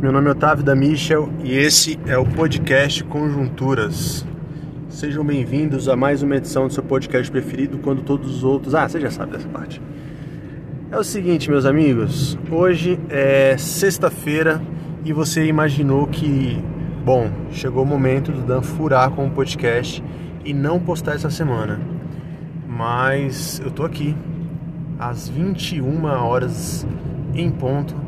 Meu nome é Otávio da Michel e esse é o podcast Conjunturas. Sejam bem-vindos a mais uma edição do seu podcast preferido, quando todos os outros. Ah, você já sabe dessa parte. É o seguinte, meus amigos, hoje é sexta-feira e você imaginou que, bom, chegou o momento do Dan furar com o podcast e não postar essa semana. Mas eu tô aqui às 21 horas em ponto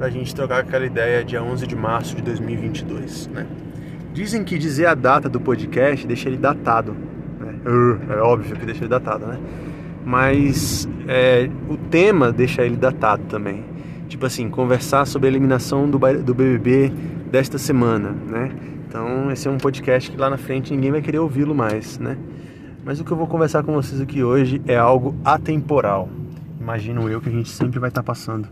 para a gente trocar aquela ideia dia 11 de março de 2022, né? Dizem que dizer a data do podcast deixa ele datado, né? É óbvio que deixa ele datado, né? Mas é, o tema deixa ele datado também. Tipo assim, conversar sobre a eliminação do, do BBB desta semana, né? Então esse é um podcast que lá na frente ninguém vai querer ouvi-lo mais, né? Mas o que eu vou conversar com vocês aqui hoje é algo atemporal. Imagino eu que a gente sempre vai estar passando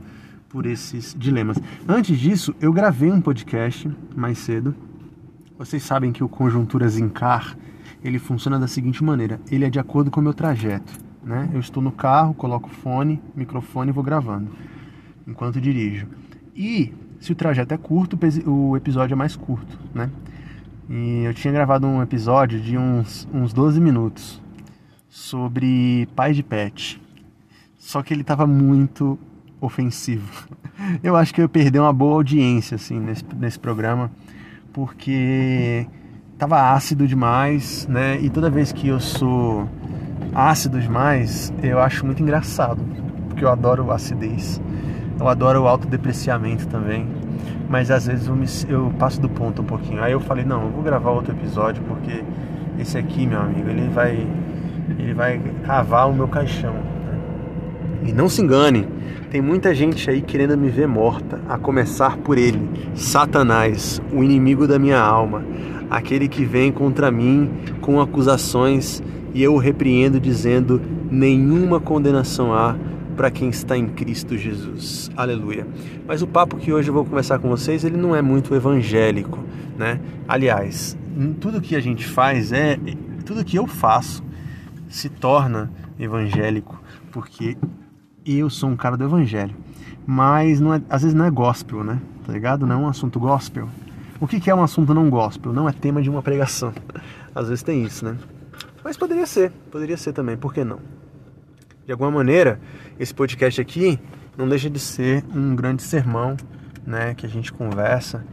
por esses dilemas. Antes disso, eu gravei um podcast mais cedo. Vocês sabem que o Conjunturas Incar, ele funciona da seguinte maneira, ele é de acordo com o meu trajeto, né? Eu estou no carro, coloco fone, microfone e vou gravando enquanto dirijo. E se o trajeto é curto, o episódio é mais curto, né? E eu tinha gravado um episódio de uns, uns 12 minutos sobre pai de pet. Só que ele estava muito ofensivo. Eu acho que eu perdi uma boa audiência assim nesse, nesse programa, porque tava ácido demais, né? E toda vez que eu sou ácido demais, eu acho muito engraçado, porque eu adoro acidez. Eu adoro o autodepreciamento também. Mas às vezes eu, me, eu passo do ponto um pouquinho. Aí eu falei, não, eu vou gravar outro episódio porque esse aqui, meu amigo, ele vai ele vai cavar o meu caixão. E não se engane, tem muita gente aí querendo me ver morta, a começar por ele, Satanás, o inimigo da minha alma, aquele que vem contra mim com acusações e eu o repreendo dizendo: nenhuma condenação há para quem está em Cristo Jesus. Aleluia. Mas o papo que hoje eu vou conversar com vocês, ele não é muito evangélico, né? Aliás, tudo que a gente faz é tudo que eu faço se torna evangélico, porque eu sou um cara do evangelho. Mas não é, às vezes não é gospel, né? Tá ligado? Não é um assunto gospel. O que, que é um assunto não gospel? Não é tema de uma pregação. Às vezes tem isso, né? Mas poderia ser, poderia ser também, por que não? De alguma maneira, esse podcast aqui não deixa de ser um grande sermão, né? Que a gente conversa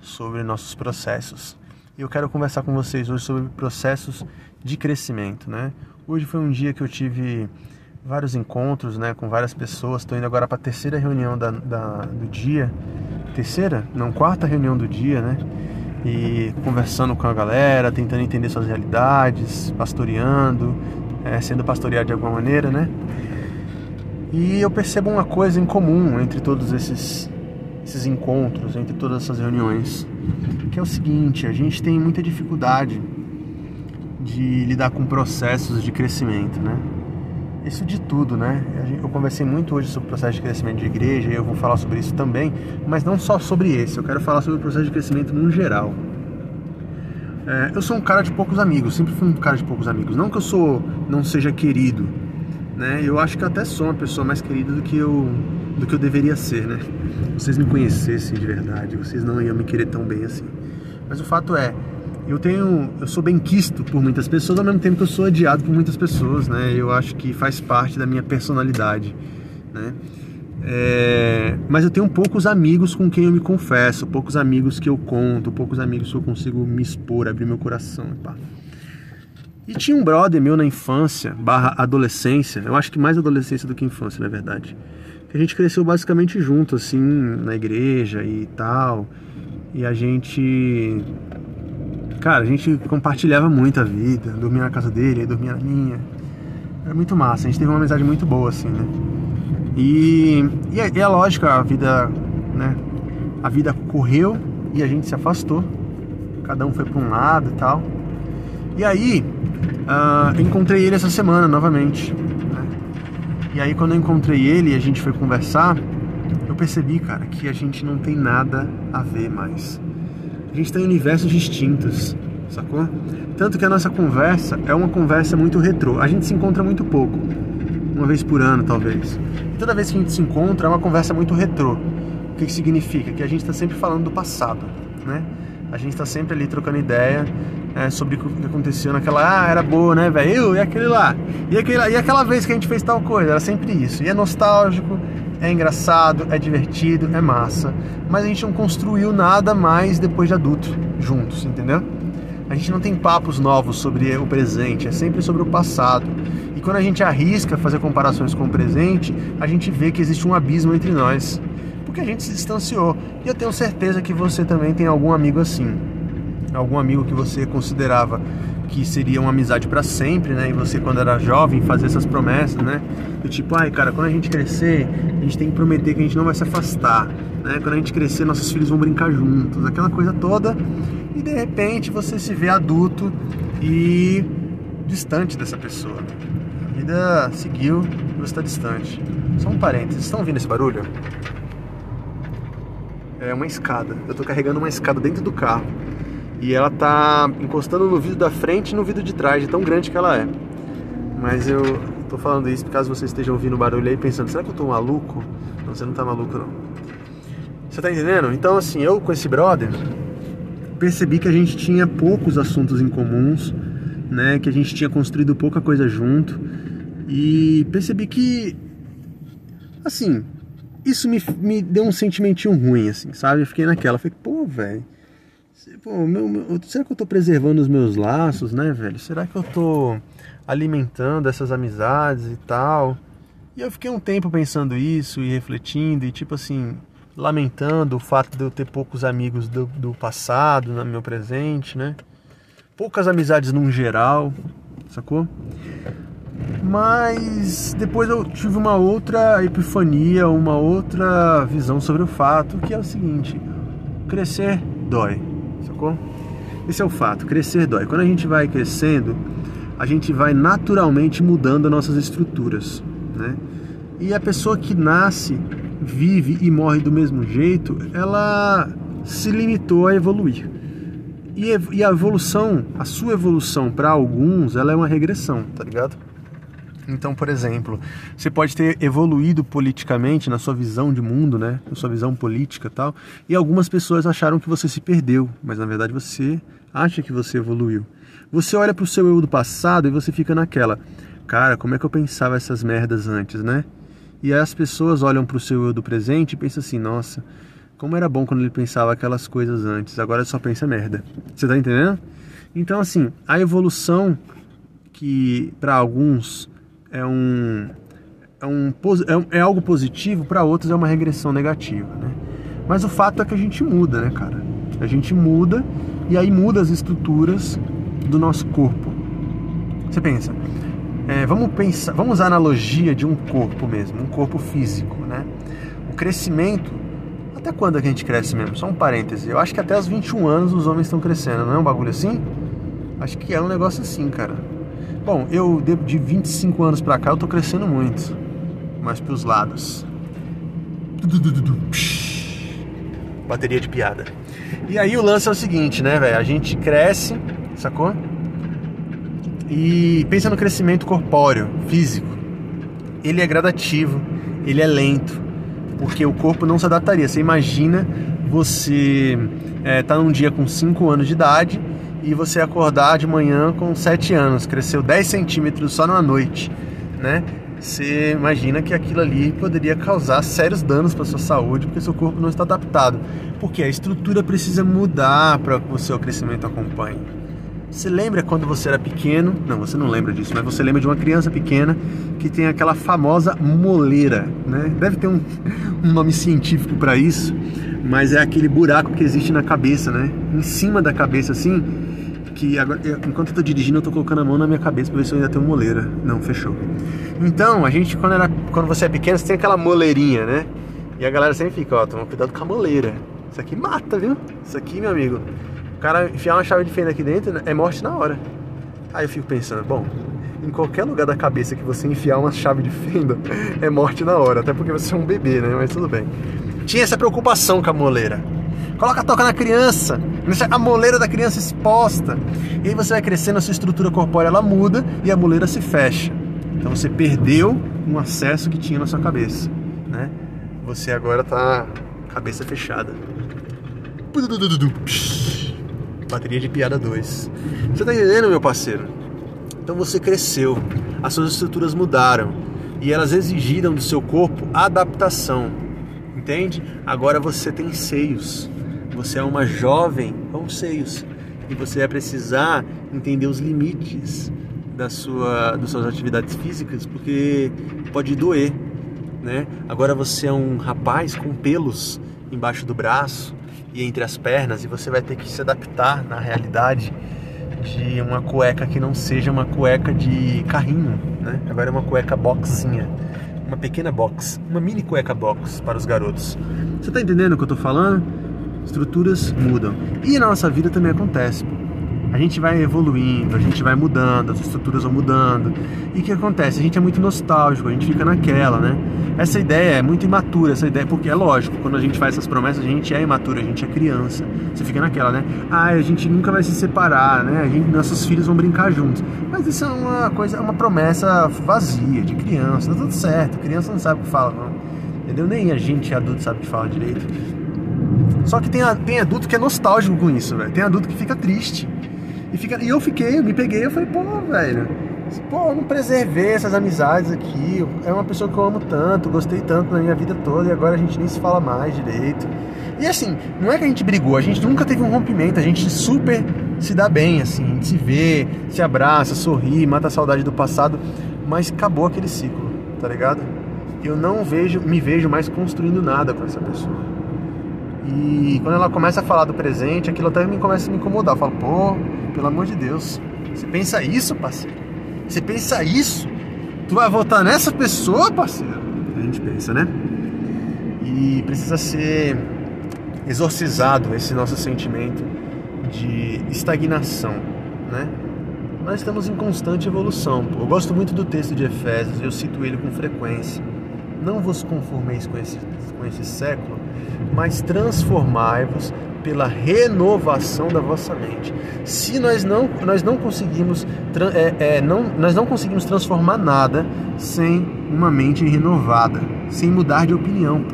sobre nossos processos. E eu quero conversar com vocês hoje sobre processos de crescimento, né? Hoje foi um dia que eu tive vários encontros né, com várias pessoas. Estou indo agora para a terceira reunião da, da, do dia. Terceira? Não, quarta reunião do dia, né? E conversando com a galera, tentando entender suas realidades, pastoreando, é, sendo pastoreado de alguma maneira, né? E eu percebo uma coisa em comum entre todos esses, esses encontros, entre todas essas reuniões, que é o seguinte: a gente tem muita dificuldade de lidar com processos de crescimento, né? Isso de tudo, né? Eu conversei muito hoje sobre o processo de crescimento de igreja e eu vou falar sobre isso também, mas não só sobre esse, eu quero falar sobre o processo de crescimento no geral. É, eu sou um cara de poucos amigos, sempre fui um cara de poucos amigos. Não que eu sou, não seja querido, né? Eu acho que eu até sou uma pessoa mais querida do que eu, do que eu deveria ser, né? Vocês me conhecessem de verdade, vocês não iam me querer tão bem assim. Mas o fato é, eu tenho eu sou bem quisto por muitas pessoas ao mesmo tempo que eu sou odiado por muitas pessoas né eu acho que faz parte da minha personalidade né é, mas eu tenho poucos amigos com quem eu me confesso poucos amigos que eu conto poucos amigos que eu consigo me expor abrir meu coração pá. e tinha um brother meu na infância barra adolescência eu acho que mais adolescência do que infância na verdade a gente cresceu basicamente junto assim na igreja e tal e a gente Cara, a gente compartilhava muito a vida, dormia na casa dele, dormia na minha. Era muito massa, a gente teve uma amizade muito boa, assim, né? E, e, é, é lógico, a vida, né? A vida correu e a gente se afastou. Cada um foi para um lado e tal. E aí, uh, encontrei ele essa semana novamente. Né? E aí, quando eu encontrei ele e a gente foi conversar, eu percebi, cara, que a gente não tem nada a ver mais a gente está em universos distintos, sacou? Tanto que a nossa conversa é uma conversa muito retrô. A gente se encontra muito pouco, uma vez por ano talvez. E toda vez que a gente se encontra é uma conversa muito retrô. que, que significa? Que a gente está sempre falando do passado, né? A gente está sempre ali trocando ideia é, sobre o que aconteceu naquela. Ah, era boa, né, velho? E aquele lá? E, aquele, e aquela vez que a gente fez tal coisa? Era sempre isso. E é nostálgico, é engraçado, é divertido, é massa. Mas a gente não construiu nada mais depois de adulto, juntos, entendeu? A gente não tem papos novos sobre o presente, é sempre sobre o passado. E quando a gente arrisca fazer comparações com o presente, a gente vê que existe um abismo entre nós. Porque a gente se distanciou. E eu tenho certeza que você também tem algum amigo assim algum amigo que você considerava que seria uma amizade para sempre, né? E você quando era jovem fazia essas promessas, né? Do tipo, ai, cara, quando a gente crescer, a gente tem que prometer que a gente não vai se afastar, né? Quando a gente crescer, nossos filhos vão brincar juntos, aquela coisa toda. E de repente você se vê adulto e distante dessa pessoa. A vida seguiu e você está distante. Só um parênteses, estão ouvindo esse barulho? É uma escada. Eu estou carregando uma escada dentro do carro e ela tá encostando no vidro da frente e no vidro de trás, de tão grande que ela é. Mas eu tô falando isso caso você esteja ouvindo barulho aí pensando, será que eu tô maluco? Não, você não tá maluco não. Você tá entendendo? Então assim, eu com esse brother percebi que a gente tinha poucos assuntos em comuns, né? Que a gente tinha construído pouca coisa junto. E percebi que assim, isso me, me deu um sentimentinho ruim, assim, sabe? Eu fiquei naquela, falei, pô, velho Pô, meu, meu, será que eu tô preservando os meus laços, né, velho? Será que eu tô alimentando essas amizades e tal? E eu fiquei um tempo pensando isso e refletindo e, tipo assim, lamentando o fato de eu ter poucos amigos do, do passado no meu presente, né? Poucas amizades num geral, sacou? Mas depois eu tive uma outra epifania, uma outra visão sobre o fato, que é o seguinte: crescer dói sacou? Esse é o fato, crescer dói. Quando a gente vai crescendo, a gente vai naturalmente mudando as nossas estruturas, né? E a pessoa que nasce, vive e morre do mesmo jeito, ela se limitou a evoluir. E, a evolução, a sua evolução para alguns, ela é uma regressão, tá ligado? Então, por exemplo, você pode ter evoluído politicamente na sua visão de mundo, né? Na sua visão política e tal, e algumas pessoas acharam que você se perdeu, mas na verdade você acha que você evoluiu. Você olha para o seu eu do passado e você fica naquela, cara, como é que eu pensava essas merdas antes, né? E aí as pessoas olham para o seu eu do presente e pensam assim, nossa, como era bom quando ele pensava aquelas coisas antes, agora só pensa merda. Você tá entendendo? Então, assim, a evolução que para alguns é um, é, um, é, é algo positivo, para outros é uma regressão negativa, né? Mas o fato é que a gente muda, né, cara? A gente muda e aí muda as estruturas do nosso corpo. Você pensa, é, vamos pensar, vamos usar a analogia de um corpo mesmo, um corpo físico, né? O crescimento, até quando a gente cresce mesmo? Só um parêntese. Eu acho que até os 21 anos os homens estão crescendo, não é um bagulho assim? Acho que é um negócio assim, cara. Bom, eu de 25 anos pra cá eu tô crescendo muito, mas pros lados. Bateria de piada. E aí o lance é o seguinte, né, velho? A gente cresce, sacou? E pensa no crescimento corpóreo, físico. Ele é gradativo, ele é lento, porque o corpo não se adaptaria. Você imagina você é, tá num dia com 5 anos de idade e você acordar de manhã com 7 anos, cresceu 10 centímetros só numa noite, né? Você imagina que aquilo ali poderia causar sérios danos para sua saúde, porque seu corpo não está adaptado. Porque a estrutura precisa mudar para que o seu crescimento acompanhe. Você lembra quando você era pequeno? Não, você não lembra disso, mas você lembra de uma criança pequena que tem aquela famosa moleira, né? Deve ter um, um nome científico para isso, mas é aquele buraco que existe na cabeça, né? Em cima da cabeça, assim, que agora, enquanto eu tô dirigindo, eu tô colocando a mão na minha cabeça pra ver se eu ainda tenho moleira. Não, fechou. Então, a gente, quando, era, quando você é pequeno, você tem aquela moleirinha, né? E a galera sempre fica, ó, toma cuidado com a moleira. Isso aqui mata, viu? Isso aqui, meu amigo. O cara enfiar uma chave de fenda aqui dentro é morte na hora. Aí eu fico pensando, bom, em qualquer lugar da cabeça que você enfiar uma chave de fenda, é morte na hora. Até porque você é um bebê, né? Mas tudo bem. Tinha essa preocupação com a moleira. Coloca a toca na criança, deixa a moleira da criança exposta. E aí você vai crescendo, a sua estrutura corpórea ela muda e a moleira se fecha. Então você perdeu um acesso que tinha na sua cabeça, né? Você agora está cabeça fechada. Bateria de piada 2. Você tá entendendo, meu parceiro? Então você cresceu, as suas estruturas mudaram e elas exigiram do seu corpo adaptação. Entende? Agora você tem seios. Você é uma jovem com seios e você vai precisar entender os limites da sua, das suas atividades físicas, porque pode doer, né? Agora você é um rapaz com pelos embaixo do braço e entre as pernas e você vai ter que se adaptar na realidade de uma cueca que não seja uma cueca de carrinho, né? Agora é uma cueca boxinha, uma pequena box, uma mini cueca box para os garotos. Você está entendendo o que eu estou falando? Estruturas mudam e na nossa vida também acontece a gente vai evoluindo, a gente vai mudando, as estruturas vão mudando. E o que acontece? A gente é muito nostálgico, a gente fica naquela, né? Essa ideia é muito imatura, essa ideia, porque é lógico, quando a gente faz essas promessas, a gente é imaturo, a gente é criança. Você fica naquela, né? Ah, a gente nunca vai se separar, né? A gente, nossos filhos vão brincar juntos. Mas isso é uma coisa, é uma promessa vazia, de criança, tá tudo certo. Criança não sabe o que fala, não. Entendeu? Nem a gente adulto sabe o que fala direito. Só que tem, tem adulto que é nostálgico com isso, velho. Tem adulto que fica triste. E, fica, e eu fiquei, eu me peguei, eu falei, pô, velho, pô, eu não preservei essas amizades aqui. É uma pessoa que eu amo tanto, gostei tanto na minha vida toda e agora a gente nem se fala mais direito. E assim, não é que a gente brigou, a gente nunca teve um rompimento, a gente super se dá bem, assim, a gente se vê, se abraça, sorri, mata a saudade do passado, mas acabou aquele ciclo, tá ligado? Eu não vejo, me vejo mais construindo nada com essa pessoa. E quando ela começa a falar do presente, aquilo até me começa a me incomodar. Eu falo, pô, pelo amor de Deus. Você pensa isso, parceiro? Você pensa isso? Tu vai votar nessa pessoa, parceiro? A gente pensa, né? E precisa ser exorcizado esse nosso sentimento de estagnação, né? Nós estamos em constante evolução. Eu gosto muito do texto de Efésios, eu cito ele com frequência. Não vos conformeis com esse, com esse século, mas transformai-vos pela renovação da vossa mente. Se nós não, nós não conseguimos, é, é, não, nós não conseguimos transformar nada sem uma mente renovada, sem mudar de opinião.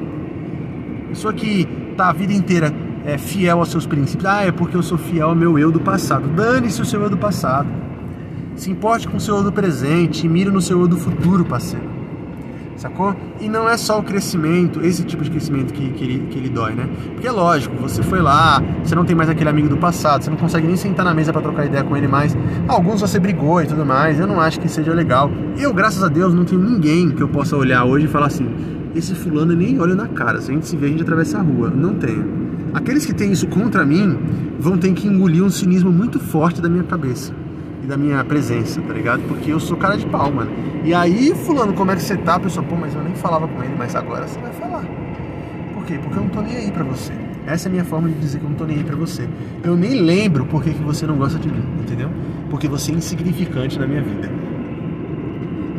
Pessoa que está a vida inteira é, fiel aos seus princípios, ah, é porque eu sou fiel ao meu eu do passado. Dane-se o seu eu do passado. Se importe com o seu eu do presente e mire no seu eu do futuro, parceiro sacou? E não é só o crescimento, esse tipo de crescimento que, que, ele, que ele dói, né? Porque é lógico, você foi lá, você não tem mais aquele amigo do passado, você não consegue nem sentar na mesa para trocar ideia com ele mais. Alguns você brigou e tudo mais, eu não acho que seja legal. Eu, graças a Deus, não tenho ninguém que eu possa olhar hoje e falar assim: esse fulano nem olha na cara, se a gente se vê, a gente atravessa a rua. Não tenho. Aqueles que têm isso contra mim vão ter que engolir um cinismo muito forte da minha cabeça da minha presença, tá ligado? Porque eu sou cara de pau, mano. E aí, fulano, como é que você tá? A pessoa, pô, mas eu nem falava com ele, mas agora você vai falar. Por quê? Porque eu não tô nem aí pra você. Essa é a minha forma de dizer que eu não tô nem aí pra você. Eu nem lembro por que, que você não gosta de mim, entendeu? Porque você é insignificante na minha vida.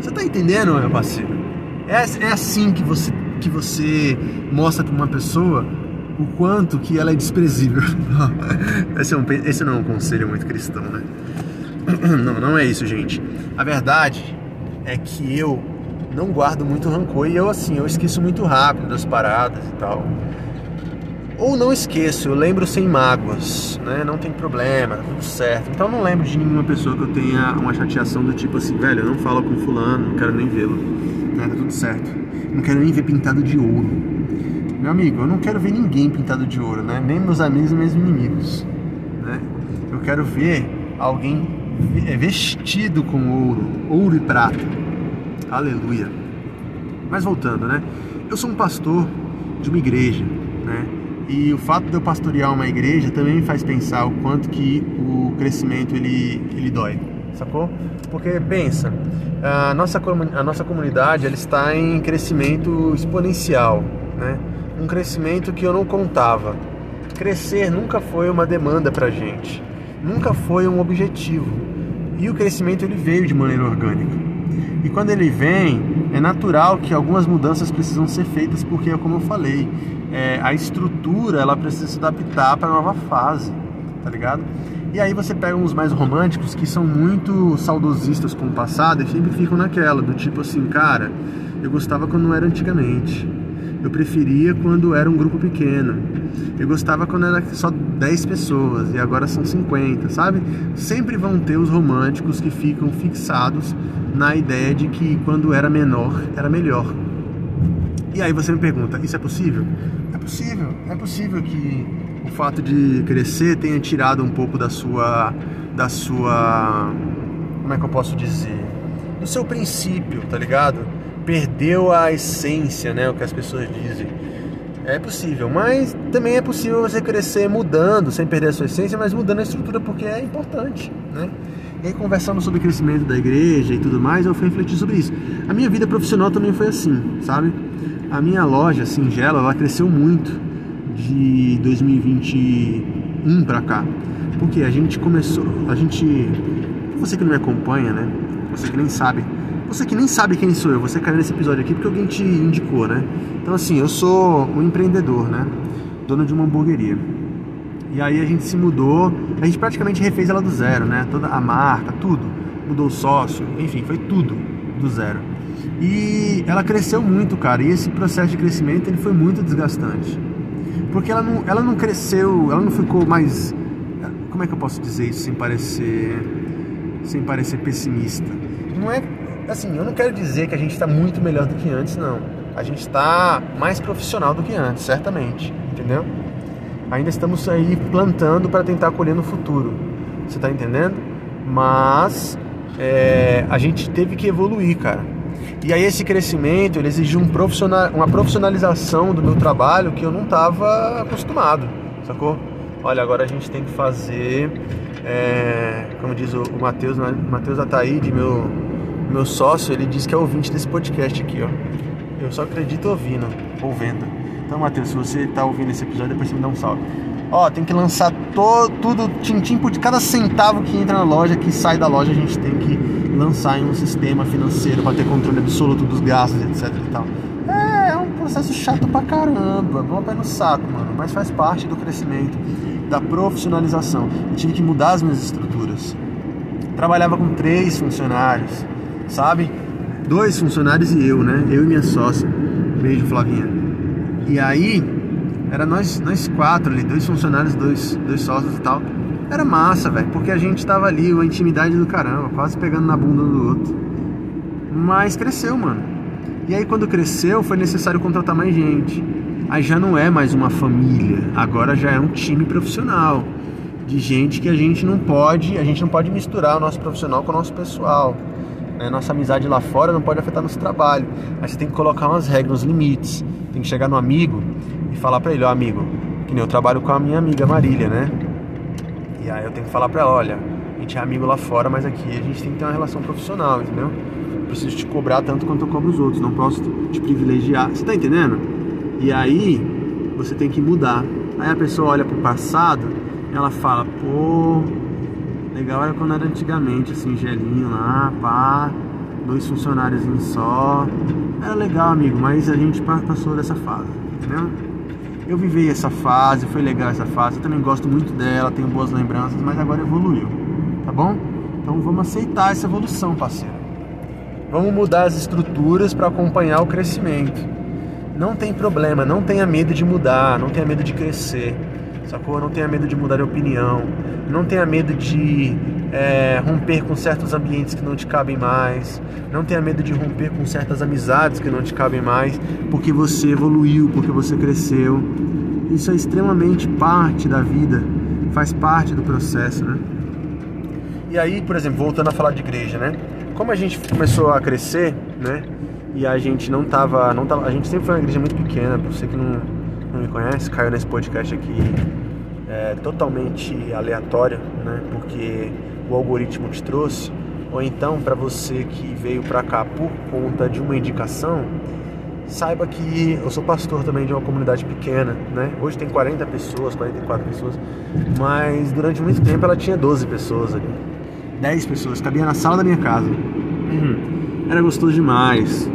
Você tá entendendo, meu parceiro? É, é assim que você, que você mostra pra uma pessoa o quanto que ela é desprezível. esse, é um, esse não é um conselho muito cristão, né? Não, não é isso, gente. A verdade é que eu não guardo muito rancor e eu assim, eu esqueço muito rápido das paradas e tal. Ou não esqueço, eu lembro sem mágoas, né? Não tem problema, tá tudo certo. Então não lembro de nenhuma pessoa que eu tenha uma chateação do tipo assim, velho, eu não falo com fulano, não quero nem vê-lo. Né? Tá tudo certo. Não quero nem ver pintado de ouro. Meu amigo, eu não quero ver ninguém pintado de ouro, né? Nem meus amigos, nem meus inimigos. Né? Eu quero ver alguém é vestido com ouro, ouro e prata. Aleluia. Mas voltando, né? Eu sou um pastor de uma igreja, né? E o fato de eu pastorear uma igreja também me faz pensar o quanto que o crescimento ele, ele dói, sacou? Porque pensa, a nossa, a nossa comunidade ela está em crescimento exponencial, né? Um crescimento que eu não contava. Crescer nunca foi uma demanda pra gente nunca foi um objetivo. E o crescimento ele veio de maneira orgânica. E quando ele vem, é natural que algumas mudanças precisam ser feitas, porque, como eu falei, é, a estrutura ela precisa se adaptar para a nova fase, tá ligado? E aí você pega uns mais românticos que são muito saudosistas com o passado e sempre ficam naquela, do tipo assim, cara, eu gostava quando não era antigamente. Eu preferia quando era um grupo pequeno. Eu gostava quando era só 10 pessoas e agora são 50, sabe? Sempre vão ter os românticos que ficam fixados na ideia de que quando era menor era melhor. E aí você me pergunta, isso é possível? É possível, é possível que o fato de crescer tenha tirado um pouco da sua da sua como é que eu posso dizer? Do seu princípio, tá ligado? Perdeu a essência, né, o que as pessoas dizem. É possível, mas também é possível você crescer mudando, sem perder a sua essência, mas mudando a estrutura porque é importante, né? E aí, conversando sobre o crescimento da igreja e tudo mais, eu fui refletir sobre isso. A minha vida profissional também foi assim, sabe? A minha loja, Singela, ela cresceu muito de 2021 para cá. Porque a gente começou, a gente, você que não me acompanha, né? Você que nem sabe, você que nem sabe quem sou eu, você caiu nesse episódio aqui porque alguém te indicou, né? Então assim, eu sou um empreendedor, né? Dono de uma hamburgueria. E aí a gente se mudou, a gente praticamente refez ela do zero, né? Toda a marca, tudo. Mudou o sócio, enfim, foi tudo do zero. E ela cresceu muito, cara. E esse processo de crescimento ele foi muito desgastante. Porque ela não, ela não cresceu, ela não ficou mais. Como é que eu posso dizer isso sem parecer. sem parecer pessimista? Não é. Assim, eu não quero dizer que a gente está muito melhor do que antes, não. A gente está mais profissional do que antes, certamente. Entendeu? ainda estamos aí plantando para tentar colher no futuro. Você está entendendo? Mas é, a gente teve que evoluir, cara. E aí esse crescimento ele exigiu um profissional, uma profissionalização do meu trabalho que eu não estava acostumado, sacou? Olha, agora a gente tem que fazer, é, como diz o, o Matheus, né? Matheus Ataíde, meu, meu sócio, ele diz que é ouvinte desse podcast aqui, ó. Eu só acredito ouvindo, ou vendo. Então, Matheus, se você está ouvindo esse episódio, depois você me dá um salve. Ó, tem que lançar to, tudo, tintim por cada centavo que entra na loja, que sai da loja, a gente tem que lançar em um sistema financeiro para ter controle absoluto dos gastos, etc e tal. É, é um processo chato pra caramba, vou pé no saco, mano, mas faz parte do crescimento, da profissionalização. Eu tive que mudar as minhas estruturas. Trabalhava com três funcionários, sabe? Dois funcionários e eu, né? Eu e minha sócia. Beijo, Flavinha. E aí, era nós, nós quatro ali, dois funcionários, dois, dois sócios e tal. Era massa, velho, porque a gente tava ali, uma intimidade do caramba, quase pegando na bunda do outro. Mas cresceu, mano. E aí, quando cresceu, foi necessário contratar mais gente. Aí já não é mais uma família, agora já é um time profissional de gente que a gente não pode, a gente não pode misturar o nosso profissional com o nosso pessoal. Né? Nossa amizade lá fora não pode afetar nosso trabalho. Aí você tem que colocar umas regras, uns limites. Tem que chegar no amigo e falar para ele, ó amigo, que nem eu trabalho com a minha amiga Marília, né? E aí eu tenho que falar para ela, olha, a gente é amigo lá fora, mas aqui a gente tem que ter uma relação profissional, entendeu? Eu preciso te cobrar tanto quanto eu cobro os outros, não posso te privilegiar. Você tá entendendo? E aí você tem que mudar. Aí a pessoa olha pro passado, ela fala, pô, Legal era quando era antigamente, assim, gelinho lá, pá, dois funcionários em só. Era legal, amigo, mas a gente passou dessa fase, entendeu? Eu vivi essa fase, foi legal essa fase, eu também gosto muito dela, tenho boas lembranças, mas agora evoluiu, tá bom? Então vamos aceitar essa evolução, parceiro. Vamos mudar as estruturas para acompanhar o crescimento. Não tem problema, não tenha medo de mudar, não tenha medo de crescer sacou? Não tenha medo de mudar de opinião, não tenha medo de é, romper com certos ambientes que não te cabem mais, não tenha medo de romper com certas amizades que não te cabem mais, porque você evoluiu, porque você cresceu. Isso é extremamente parte da vida, faz parte do processo, né? E aí, por exemplo, voltando a falar de igreja, né? Como a gente começou a crescer, né? E a gente não tava, não tava, a gente sempre foi uma igreja muito pequena, pra você que não não me conhece, caiu nesse podcast aqui é, totalmente aleatório, né? Porque o algoritmo te trouxe, ou então para você que veio para cá por conta de uma indicação, saiba que eu sou pastor também de uma comunidade pequena, né? Hoje tem 40 pessoas, 44 pessoas, mas durante muito tempo ela tinha 12 pessoas ali. 10 pessoas, cabia na sala da minha casa. Uhum. Era gostoso demais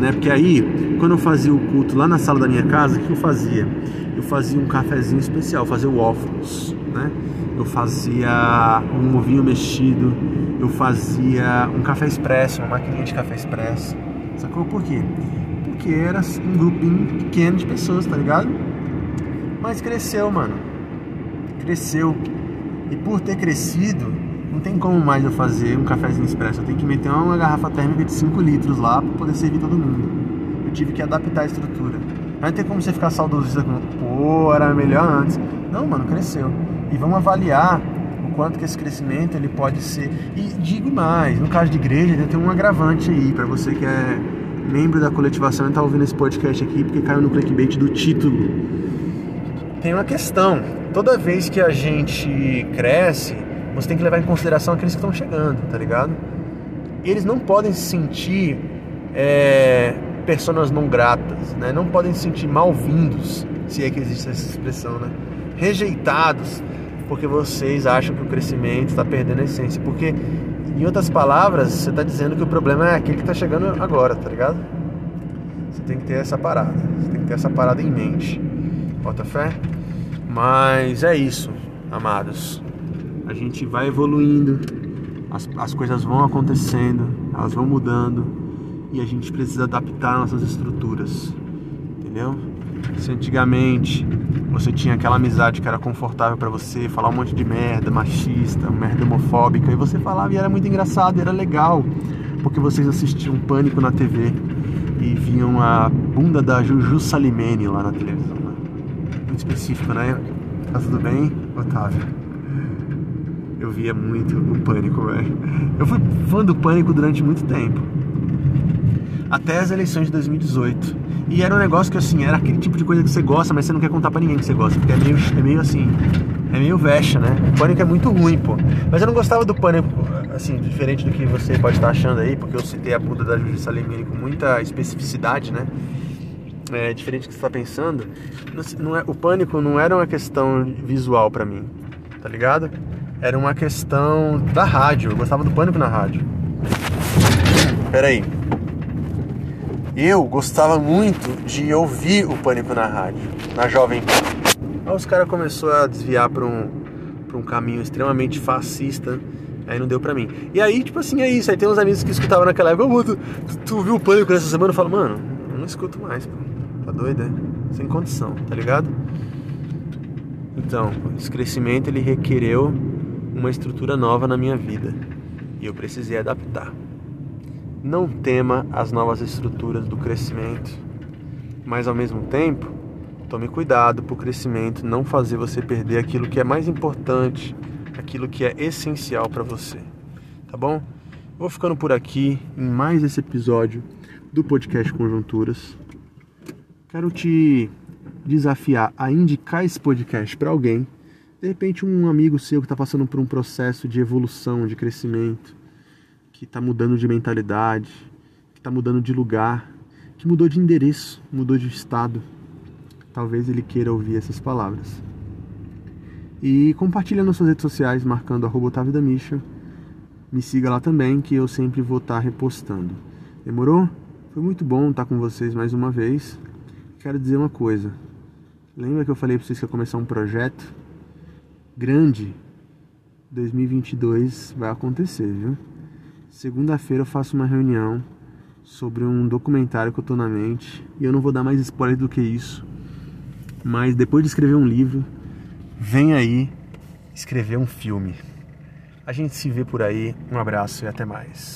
né? Porque aí, quando eu fazia o culto lá na sala da minha casa, o que eu fazia? Eu fazia um cafezinho especial, fazia waffles, né? Eu fazia um ovinho mexido, eu fazia um café expresso, uma maquininha de café expresso. Sacou por quê? porque era um grupinho pequeno de pessoas, tá ligado? Mas cresceu, mano. Cresceu. E por ter crescido, não tem como mais eu fazer um cafezinho expresso. Eu tenho que meter uma garrafa térmica de 5 litros lá para poder servir todo mundo. Eu tive que adaptar a estrutura. Não tem como você ficar saudosista com, pô, era melhor antes. Não, mano, cresceu. E vamos avaliar o quanto que esse crescimento ele pode ser. E digo mais, no caso de igreja, tem um agravante aí para você que é membro da coletivação e tá ouvindo esse podcast aqui porque caiu no clickbait do título. Tem uma questão. Toda vez que a gente cresce, você tem que levar em consideração aqueles que estão chegando, tá ligado? Eles não podem se sentir é, personas não gratas, né? Não podem se sentir mal-vindos, se é que existe essa expressão, né? Rejeitados, porque vocês acham que o crescimento está perdendo a essência. Porque, em outras palavras, você está dizendo que o problema é aquele que está chegando agora, tá ligado? Você tem que ter essa parada, você tem que ter essa parada em mente. Bota fé? Mas é isso, amados a gente vai evoluindo, as, as coisas vão acontecendo, elas vão mudando e a gente precisa adaptar nossas estruturas, entendeu? Se antigamente você tinha aquela amizade que era confortável para você, falar um monte de merda machista, merda homofóbica, e você falava e era muito engraçado, era legal, porque vocês assistiam Pânico na TV e viam a bunda da Juju Salimene lá na televisão. Né? Muito específico, né? Tá tudo bem, Otávio? Eu via muito o Pânico, velho. Eu fui fã do Pânico durante muito tempo. Até as eleições de 2018. E era um negócio que, assim, era aquele tipo de coisa que você gosta, mas você não quer contar pra ninguém que você gosta. Porque é meio, é meio assim, é meio vexa, né? O Pânico é muito ruim, pô. Mas eu não gostava do Pânico, assim, diferente do que você pode estar achando aí, porque eu citei a Buda da Justiça Lemini com muita especificidade, né? É diferente do que você está pensando. Não é, o Pânico não era uma questão visual para mim, tá ligado? Era uma questão da rádio. Eu gostava do pânico na rádio. Peraí. Eu gostava muito de ouvir o pânico na rádio, na Jovem. Aí os caras começaram a desviar para um, pra um caminho extremamente fascista. Aí não deu pra mim. E aí, tipo assim, é isso. Aí tem uns amigos que escutavam naquela época. Oh, tu, tu, tu viu o pânico nessa semana? Eu falo, mano, eu não escuto mais, pô. Tá doido, é? Sem condição, tá ligado? Então, esse crescimento ele requereu uma estrutura nova na minha vida e eu precisei adaptar. Não tema as novas estruturas do crescimento, mas ao mesmo tempo, tome cuidado para o crescimento não fazer você perder aquilo que é mais importante, aquilo que é essencial para você. Tá bom? Vou ficando por aqui em mais esse episódio do podcast Conjunturas. Quero te desafiar a indicar esse podcast para alguém de repente um amigo seu que está passando por um processo de evolução, de crescimento, que está mudando de mentalidade, que está mudando de lugar, que mudou de endereço, mudou de estado. Talvez ele queira ouvir essas palavras. E compartilha nas suas redes sociais, marcando arroba Otávio da Misha. Me siga lá também, que eu sempre vou estar tá repostando. Demorou? Foi muito bom estar com vocês mais uma vez. Quero dizer uma coisa. Lembra que eu falei para vocês que ia começar um projeto? Grande 2022 vai acontecer, viu? Segunda-feira eu faço uma reunião sobre um documentário que eu tô na mente e eu não vou dar mais spoiler do que isso. Mas depois de escrever um livro, vem aí escrever um filme. A gente se vê por aí. Um abraço e até mais.